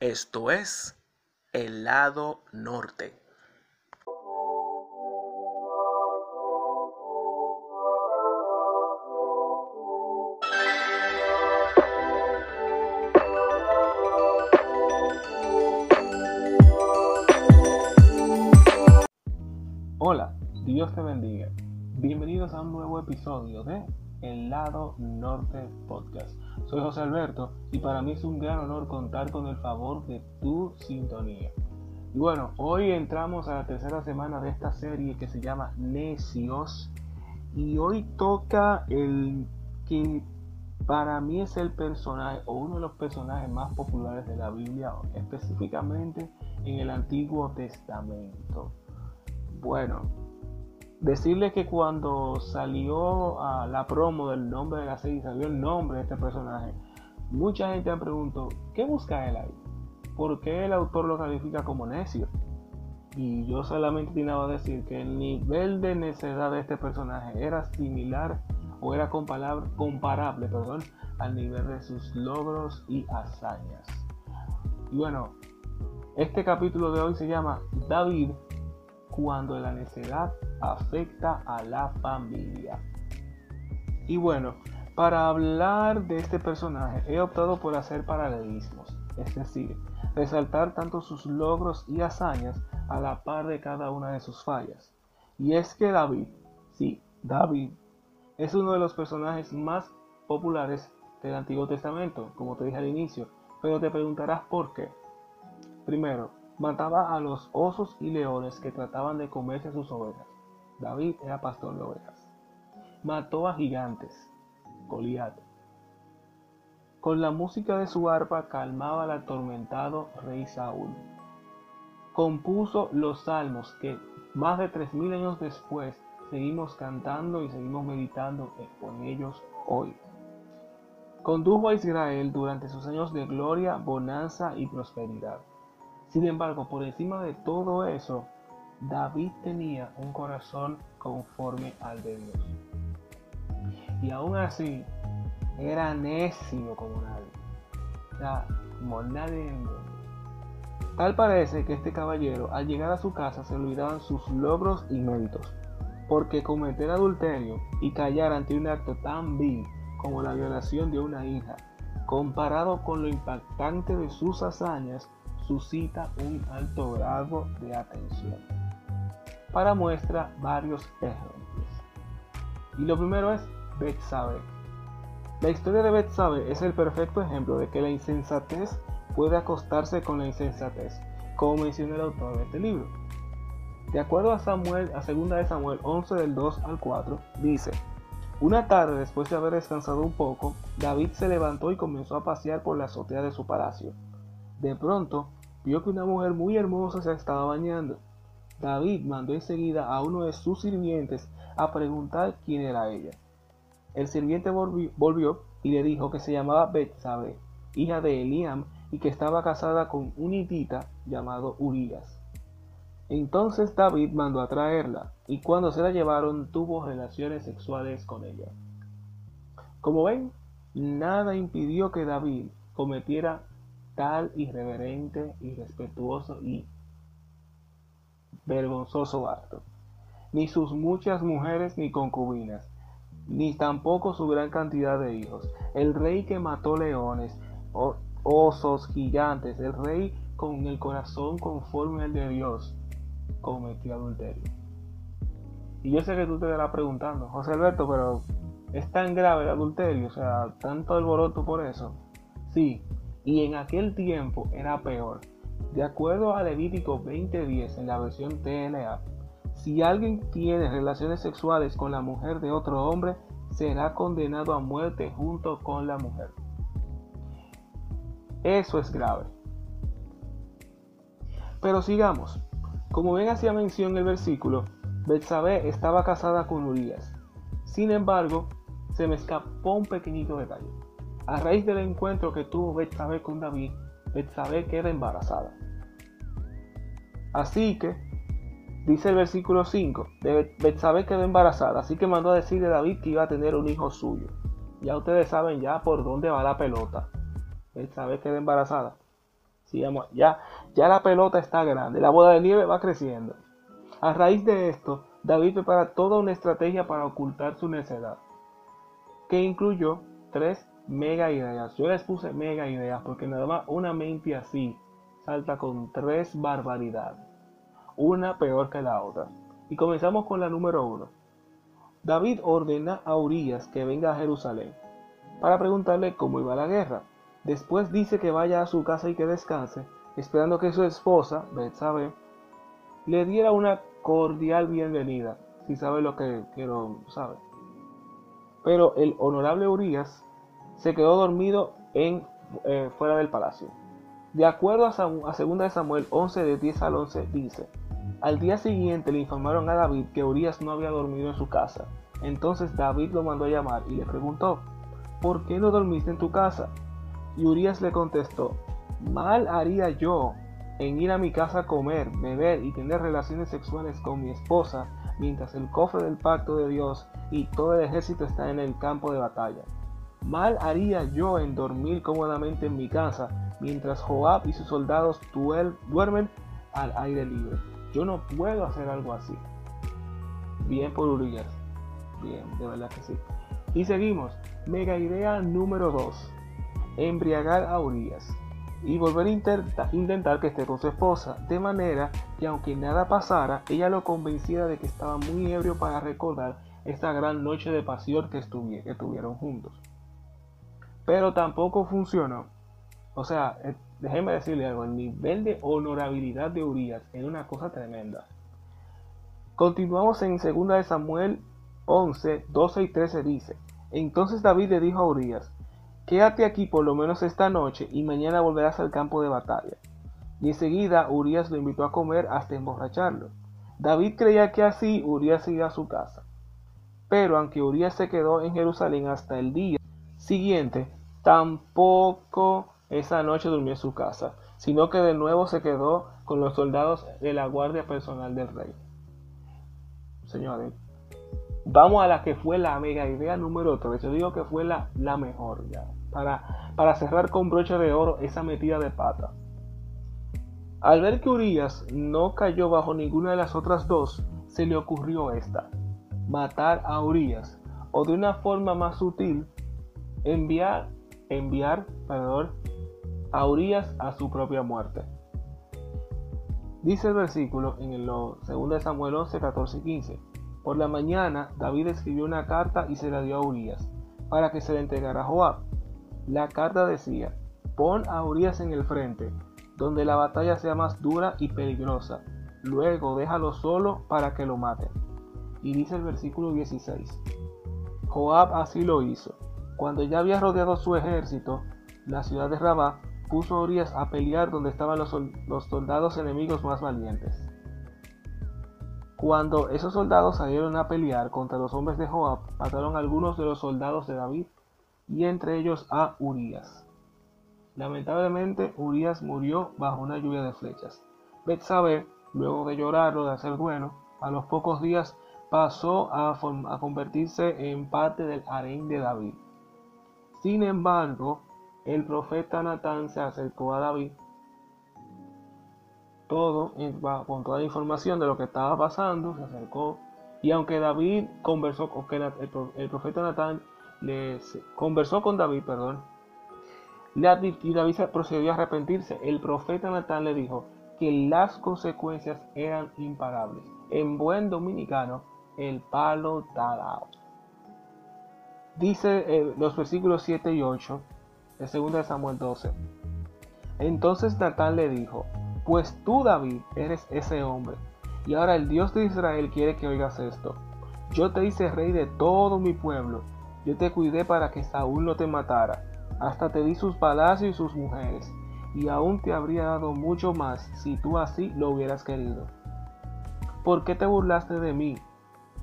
Esto es el lado norte. Hola, Dios te bendiga. Bienvenidos a un nuevo episodio de El lado norte podcast. Soy José Alberto y para mí es un gran honor contar con el favor de tu sintonía. Y bueno, hoy entramos a la tercera semana de esta serie que se llama Necios y hoy toca el que para mí es el personaje o uno de los personajes más populares de la Biblia, específicamente en el Antiguo Testamento. Bueno, decirles que cuando salió a la promo del nombre de la serie, salió el nombre de este personaje, mucha gente me preguntó, ¿qué busca él ahí? ¿Por qué el autor lo califica como necio? Y yo solamente tenía a decir que el nivel de necedad de este personaje era similar o era comparable, perdón, al nivel de sus logros y hazañas. Y bueno, este capítulo de hoy se llama David cuando la necedad afecta a la familia. Y bueno, para hablar de este personaje he optado por hacer paralelismos, es decir, resaltar tanto sus logros y hazañas a la par de cada una de sus fallas. Y es que David, sí, David, es uno de los personajes más populares del Antiguo Testamento, como te dije al inicio, pero te preguntarás por qué. Primero, mataba a los osos y leones que trataban de comerse sus ovejas. David era pastor de ovejas. Mató a gigantes. Goliat. Con la música de su arpa calmaba al atormentado rey Saúl. Compuso los salmos que más de tres mil años después seguimos cantando y seguimos meditando con ellos hoy. Condujo a Israel durante sus años de gloria, bonanza y prosperidad. Sin embargo, por encima de todo eso, David tenía un corazón conforme al de Dios. Y aún así, era necio como nadie. O sea, como nadie Tal parece que este caballero, al llegar a su casa, se olvidaban sus logros y méritos. Porque cometer adulterio y callar ante un acto tan vil como la violación de una hija, comparado con lo impactante de sus hazañas, suscita un alto grado de atención. Para muestra varios ejemplos. Y lo primero es Betsabe. La historia de Betsabe es el perfecto ejemplo de que la insensatez puede acostarse con la insensatez, como menciona el autor de este libro. De acuerdo a Samuel, a 2 de Samuel 11 del 2 al 4, dice: Una tarde después de haber descansado un poco, David se levantó y comenzó a pasear por la azotea de su palacio. De pronto, vio que una mujer muy hermosa se estaba bañando. David mandó enseguida a uno de sus sirvientes a preguntar quién era ella. El sirviente volvió y le dijo que se llamaba Betsabe, hija de Eliam, y que estaba casada con un hitita llamado Urias. Entonces David mandó a traerla, y cuando se la llevaron tuvo relaciones sexuales con ella. Como ven, nada impidió que David cometiera tal irreverente, irrespetuoso y vergonzoso acto. Ni sus muchas mujeres ni concubinas, ni tampoco su gran cantidad de hijos. El rey que mató leones, osos, gigantes, el rey con el corazón conforme al de Dios, cometió adulterio. Y yo sé que tú te estarás preguntando, José Alberto, pero ¿es tan grave el adulterio? O sea, tanto alboroto por eso. Sí, y en aquel tiempo era peor. De acuerdo a Levítico 20:10 en la versión TLA, si alguien tiene relaciones sexuales con la mujer de otro hombre, será condenado a muerte junto con la mujer. Eso es grave. Pero sigamos. Como ven hacía mención el versículo, Betsabé estaba casada con Urias. Sin embargo, se me escapó un pequeñito detalle. A raíz del encuentro que tuvo Betsabé con David, Betsabé queda embarazada. Así que, dice el versículo 5, Betsabé quedó embarazada, así que mandó a decirle a David que iba a tener un hijo suyo. Ya ustedes saben ya por dónde va la pelota. Betsabé queda embarazada. ya, ya la pelota está grande, la bola de nieve va creciendo. A raíz de esto, David prepara toda una estrategia para ocultar su necedad, que incluyó tres mega ideas. Yo les puse mega ideas porque nada más una mente así salta con tres barbaridades, una peor que la otra. Y comenzamos con la número uno. David ordena a Urias que venga a Jerusalén para preguntarle cómo iba la guerra. Después dice que vaya a su casa y que descanse, esperando que su esposa, Betsabé, le diera una cordial bienvenida, si sabe lo que quiero sabe. Pero el honorable Urias se quedó dormido en, eh, fuera del palacio. De acuerdo a, a 2 de Samuel 11 de 10 al 11 dice, al día siguiente le informaron a David que Urias no había dormido en su casa. Entonces David lo mandó a llamar y le preguntó, ¿por qué no dormiste en tu casa? Y Urias le contestó, mal haría yo en ir a mi casa a comer, beber y tener relaciones sexuales con mi esposa mientras el cofre del pacto de Dios y todo el ejército está en el campo de batalla. Mal haría yo en dormir cómodamente en mi casa mientras Joab y sus soldados duermen al aire libre. Yo no puedo hacer algo así. Bien por Urias. Bien, de verdad que sí. Y seguimos. Mega idea número 2. Embriagar a Urias. Y volver a intentar que esté con su esposa. De manera que aunque nada pasara, ella lo convenciera de que estaba muy ebrio para recordar esta gran noche de pasión que, que tuvieron juntos. Pero tampoco funcionó. O sea, eh, déjenme decirle algo, el nivel de honorabilidad de Urias es una cosa tremenda. Continuamos en 2 de Samuel 11, 12 y 13 dice, entonces David le dijo a Urias, quédate aquí por lo menos esta noche y mañana volverás al campo de batalla. Y enseguida Urias lo invitó a comer hasta emborracharlo. David creía que así Urias iba a su casa. Pero aunque Urias se quedó en Jerusalén hasta el día siguiente, tampoco esa noche durmió en su casa, sino que de nuevo se quedó con los soldados de la guardia personal del rey. Señores, vamos a la que fue la mega idea número 3. Yo digo que fue la, la mejor ya. Para, para cerrar con broche de oro esa metida de pata. Al ver que Urias no cayó bajo ninguna de las otras dos, se le ocurrió esta: matar a Urias, o de una forma más sutil, enviar, enviar perdón, a Urias a su propia muerte. Dice el versículo en el 2 de Samuel 11, 14 y 15. Por la mañana David escribió una carta y se la dio a Urias para que se la entregara a Joab. La carta decía, pon a Urias en el frente, donde la batalla sea más dura y peligrosa. Luego déjalo solo para que lo maten. Y dice el versículo 16. Joab así lo hizo. Cuando ya había rodeado su ejército, la ciudad de Rabá, puso a Urias a pelear donde estaban los, soldados enemigos más valientes. Cuando esos soldados salieron a pelear contra los hombres de Joab, mataron a algunos de los soldados de David y entre ellos a Urias. Lamentablemente, Urias murió bajo una lluvia de flechas. Betsabé, luego de llorarlo, de hacer bueno, a los pocos días pasó a, a convertirse en parte del harén de David. Sin embargo, el profeta Natán se acercó a David todo con toda la información de lo que estaba pasando, se acercó y aunque David conversó con el, profeta Natán le conversó con David, perdón, le y David procedió a arrepentirse. El profeta Natán le dijo que las consecuencias eran imparables. En buen dominicano, el palo talado. Dice eh, los versículos 7 y 8 de 2 Samuel 12. Entonces Natán le dijo, pues tú David eres ese hombre, y ahora el Dios de Israel quiere que oigas esto. Yo te hice rey de todo mi pueblo, yo te cuidé para que Saúl no te matara, hasta te di sus palacios y sus mujeres, y aún te habría dado mucho más si tú así lo hubieras querido. ¿Por qué te burlaste de mí,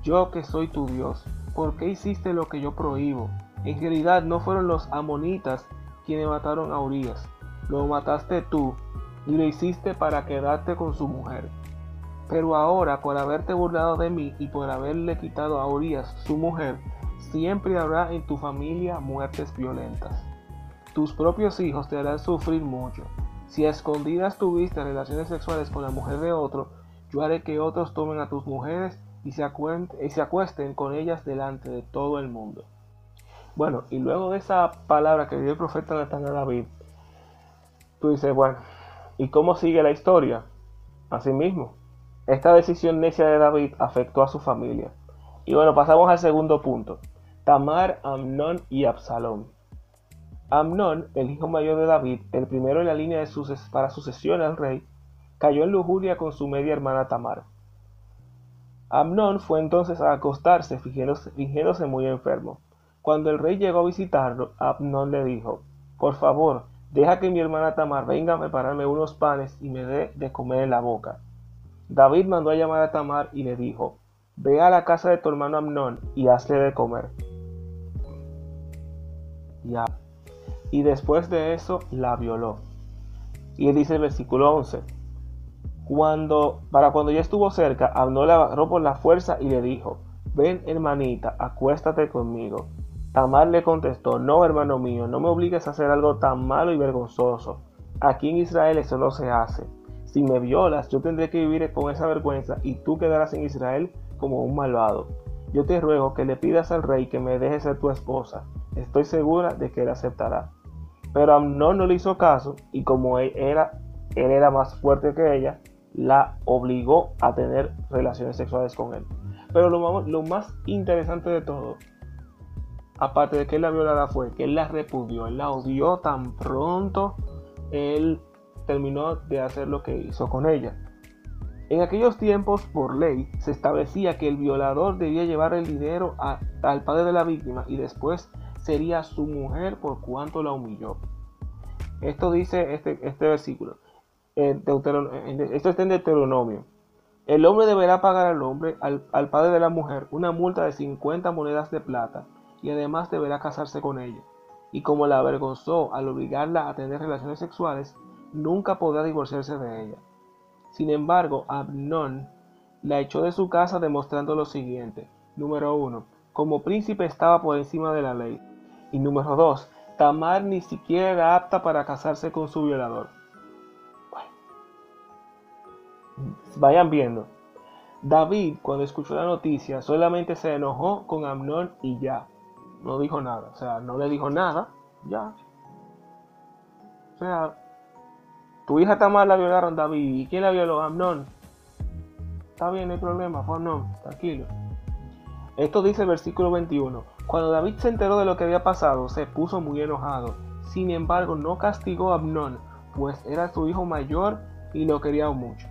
yo que soy tu Dios? ¿Por qué hiciste lo que yo prohíbo? En realidad no fueron los amonitas quienes mataron a Urias. Lo mataste tú y lo hiciste para quedarte con su mujer. Pero ahora, por haberte burlado de mí y por haberle quitado a Urias su mujer, siempre habrá en tu familia muertes violentas. Tus propios hijos te harán sufrir mucho. Si a escondidas tuviste relaciones sexuales con la mujer de otro, yo haré que otros tomen a tus mujeres y se, y se acuesten con ellas delante de todo el mundo. Bueno, y luego de esa palabra que dio el profeta Natán a David, tú dices, bueno, ¿y cómo sigue la historia? Asimismo, esta decisión necia de David afectó a su familia. Y bueno, pasamos al segundo punto. Tamar, Amnón y Absalón. Amnón, el hijo mayor de David, el primero en la línea de para sucesión al rey, cayó en lujuria con su media hermana Tamar. Amnón fue entonces a acostarse fingiéndose, muy enfermo. Cuando el rey llegó a visitarlo, Amnón le dijo, Por favor, deja que mi hermana Tamar venga a prepararme unos panes y me dé de comer en la boca. David mandó a llamar a Tamar y le dijo, Ve a la casa de tu hermano Amnón y hazle de comer. Ya. Y después de eso la violó. Y él dice el versículo 11. Cuando, para cuando ya estuvo cerca, Amnón la agarró por la fuerza y le dijo, ven hermanita, acuéstate conmigo. Tamar le contestó, no hermano mío, no me obligues a hacer algo tan malo y vergonzoso. Aquí en Israel eso no se hace. Si me violas, yo tendré que vivir con esa vergüenza y tú quedarás en Israel como un malvado. Yo te ruego que le pidas al rey que me deje ser tu esposa. Estoy segura de que él aceptará. Pero Amnón no le hizo caso y como él era, él era más fuerte que ella, la obligó a tener relaciones sexuales con él. Pero lo, más interesante de todo, aparte de que él la violara, fue que él la repudió, él la odió tan pronto él terminó de hacer lo que hizo con ella. En aquellos tiempos, por ley, se establecía que el violador debía llevar el dinero al padre de la víctima y después sería su mujer por cuanto la humilló. Esto dice este, este versículo. Esto está en Deuteronomio. El hombre deberá pagar al hombre, al, al padre de la mujer, una multa de 50 monedas de plata y además deberá casarse con ella. Y como la avergonzó al obligarla a tener relaciones sexuales, nunca podrá divorciarse de ella. Sin embargo, Abnón la echó de su casa demostrando lo siguiente. Número 1. Como príncipe estaba por encima de la ley. Y número 2. Tamar ni siquiera era apta para casarse con su violador. Vayan viendo. David, cuando escuchó la noticia, solamente se enojó con Amnón y ya. No dijo nada. O sea, no le dijo nada. Ya. O sea, tu hija mal, la violaron David. ¿Y quién la violó? Amnón. Está bien, no hay problema, fue Amnón, tranquilo. Esto dice el versículo 21. Cuando David se enteró de lo que había pasado, se puso muy enojado. Sin embargo, no castigó a Amnón, pues era su hijo mayor y lo quería mucho.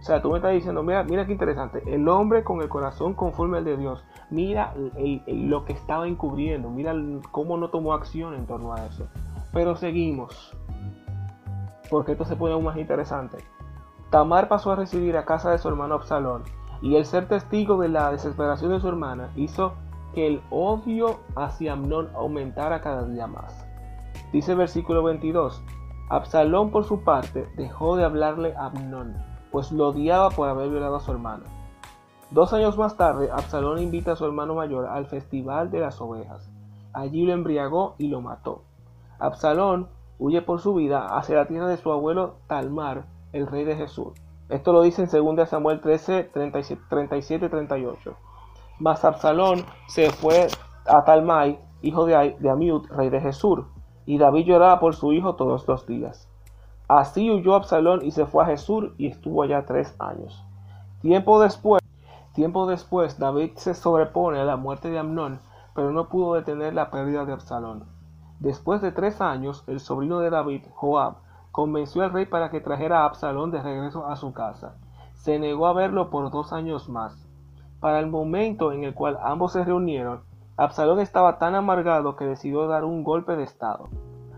O sea, tú me estás diciendo, mira, mira qué interesante. El hombre con el corazón conforme al de Dios. Mira lo que estaba encubriendo. Mira cómo no tomó acción en torno a eso. Pero seguimos porque esto se pone aún más interesante. Tamar pasó a residir a casa de su hermano Absalón, y el ser testigo de la desesperación de su hermana hizo que el odio hacia Amnón aumentara cada día más. Dice el versículo 22, Absalón por su parte dejó de hablarle a Amnón, pues lo odiaba por haber violado a su hermana. Dos años más tarde, Absalón invita a su hermano mayor al festival de las ovejas. Allí lo embriagó y lo mató. Absalón huye por su vida hacia la tierra de su abuelo Talmar, el rey de Jesús. Esto lo dice en 2 Samuel 13, 37-38. Mas Absalón se fue a Talmai, hijo de Amiud, rey de Jesús, y David lloraba por su hijo todos los días. Así huyó Absalón y se fue a Jesús y estuvo allá tres años. Tiempo después, tiempo después, David se sobrepone a la muerte de Amnón, pero no pudo detener la pérdida de Absalón. Después de tres años, el sobrino de David, Joab, convenció al rey para que trajera a Absalón de regreso a su casa. Se negó a verlo por dos años más. Para el momento en el cual ambos se reunieron, Absalón estaba tan amargado que decidió dar un golpe de estado.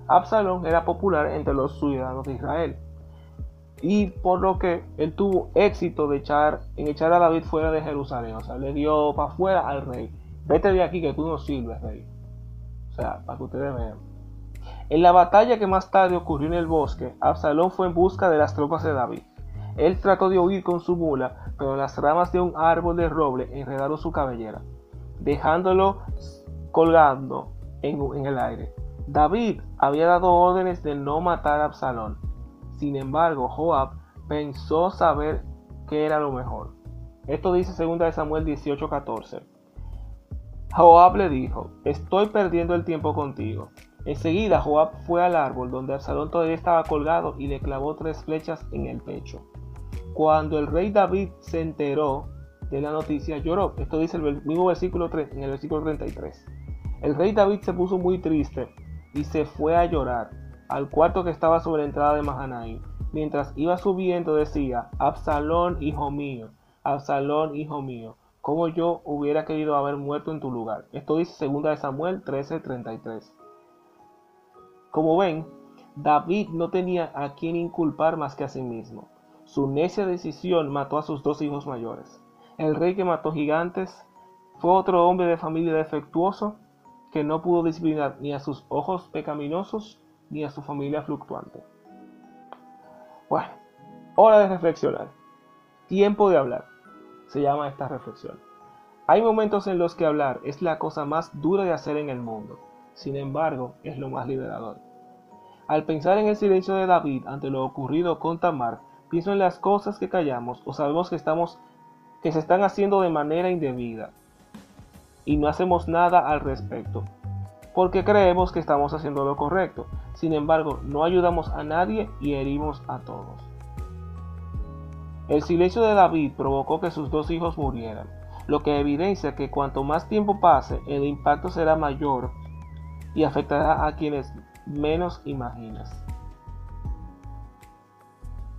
Absalón era popular entre los ciudadanos de Israel, y por lo que él tuvo éxito de echar, en echar a David fuera de Jerusalén. O sea, le dio para afuera al rey. Vete de aquí que tú no sirves, rey. O sea, para que ustedes vean. En la batalla que más tarde ocurrió en el bosque, Absalón fue en busca de las tropas de David. Él trató de huir con su mula, pero las ramas de un árbol de roble enredaron su cabellera, dejándolo colgando en, el aire. David había dado órdenes de no matar a Absalón. Sin embargo, Joab pensó saber qué era lo mejor. Esto dice 2 Samuel 18:14. Joab le dijo, estoy perdiendo el tiempo contigo. Enseguida Joab fue al árbol donde Absalón todavía estaba colgado y le clavó tres flechas en el pecho. Cuando el rey David se enteró de la noticia, lloró. Esto dice el mismo versículo 3, en el versículo 33. El rey David se puso muy triste y se fue a llorar al cuarto que estaba sobre la entrada de Mahanaim. Mientras iba subiendo decía, Absalón, hijo mío, Absalón, hijo mío, como yo hubiera querido haber muerto en tu lugar. Esto dice 2 Samuel 13:33. Como ven, David no tenía a quien inculpar más que a sí mismo. Su necia decisión mató a sus dos hijos mayores. El rey que mató gigantes fue otro hombre de familia defectuoso que no pudo disciplinar ni a sus ojos pecaminosos ni a su familia fluctuante. Bueno, hora de reflexionar. Tiempo de hablar. Se llama esta reflexión. Hay momentos en los que hablar es la cosa más dura de hacer en el mundo. Sin embargo, es lo más liberador. Al pensar en el silencio de David ante lo ocurrido con Tamar, pienso en las cosas que callamos o sabemos que estamos que se están haciendo de manera indebida y no hacemos nada al respecto, porque creemos que estamos haciendo lo correcto. Sin embargo, no ayudamos a nadie y herimos a todos. El silencio de David provocó que sus dos hijos murieran, lo que evidencia que cuanto más tiempo pase, el impacto será mayor y afectará a quienes menos imaginas.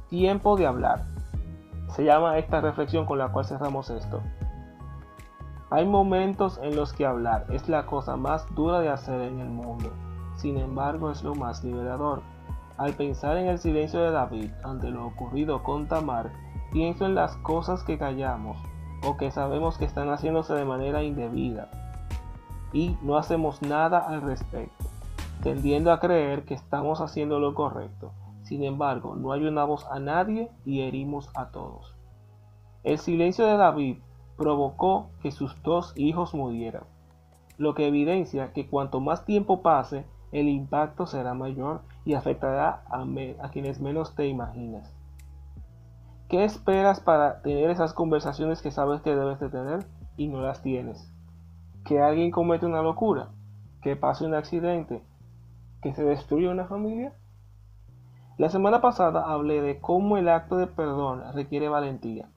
Tiempo de hablar. Se llama esta reflexión con la cual cerramos esto. Hay momentos en los que hablar es la cosa más dura de hacer en el mundo, sin embargo es lo más liberador. Al pensar en el silencio de David ante lo ocurrido con Tamar, pienso en las cosas que callamos o que sabemos que están haciéndose de manera indebida y no hacemos nada al respecto, tendiendo a creer que estamos haciendo lo correcto. Sin embargo, no ayudamos a nadie y herimos a todos. El silencio de David provocó que sus dos hijos murieran, lo que evidencia que cuanto más tiempo pase, el impacto será mayor y afectará a, quienes menos te imaginas. ¿Qué esperas para tener esas conversaciones que sabes que debes de tener y no las tienes? ¿Que alguien comete una locura? ¿Que pase un accidente? ¿Que se destruya una familia? La semana pasada hablé de cómo el acto de perdón requiere valentía.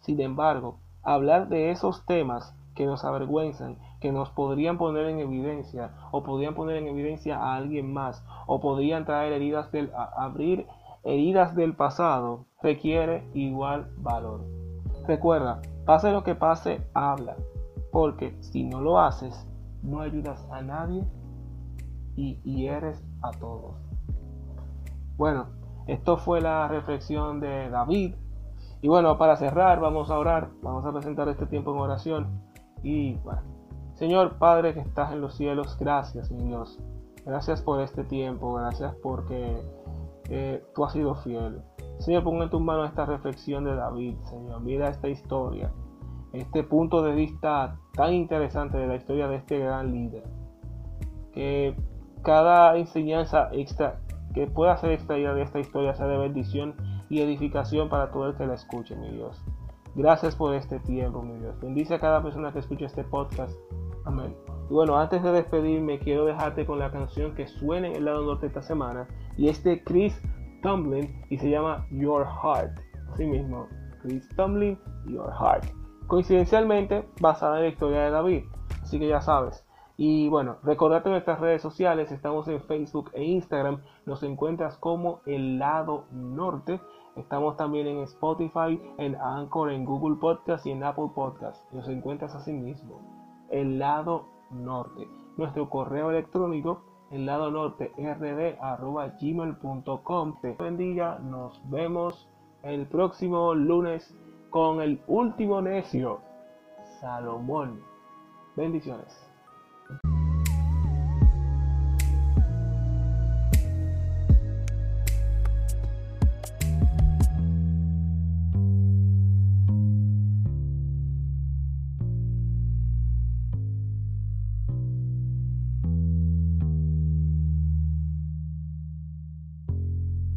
Sin embargo, hablar de esos temas que nos avergüenzan, que nos podrían poner en evidencia o podrían poner en evidencia a alguien más o podrían traer heridas del abrir heridas del pasado requiere igual valor. Recuerda, pase lo que pase, habla, porque si no lo haces, no ayudas a nadie y hieres a todos. Bueno, esto fue la reflexión de David y bueno, para cerrar, vamos a orar, vamos a presentar este tiempo en oración. Y bueno, Señor Padre que estás en los cielos, gracias, mi Dios. Gracias por este tiempo, gracias porque eh, tú has sido fiel. Señor, ponga en tus manos esta reflexión de David, Señor. Mira esta historia, este punto de vista tan interesante de la historia de este gran líder. Que cada enseñanza extra que pueda ser extraída de esta historia sea de bendición y edificación para todo el que la escuche, mi Dios. Gracias por este tiempo, mi Dios. Bendice a cada persona que escuche este podcast. Amén. Y bueno, antes de despedirme, quiero dejarte con la canción que suena en el lado norte esta semana. Y es de Chris Tumblin y se llama Your Heart. Así mismo, Chris Tumblin, Your Heart. Coincidencialmente basada en la historia de David. Así que ya sabes. Y bueno, recordate nuestras redes sociales, estamos en Facebook e Instagram, nos encuentras como el lado norte, estamos también en Spotify, en Anchor, en Google Podcast y en Apple Podcast, nos encuentras así mismo, el lado norte. Nuestro correo electrónico, el lado norte rd.gmail.com. Te bendiga, nos vemos el próximo lunes con el último necio, Salomón. Bendiciones.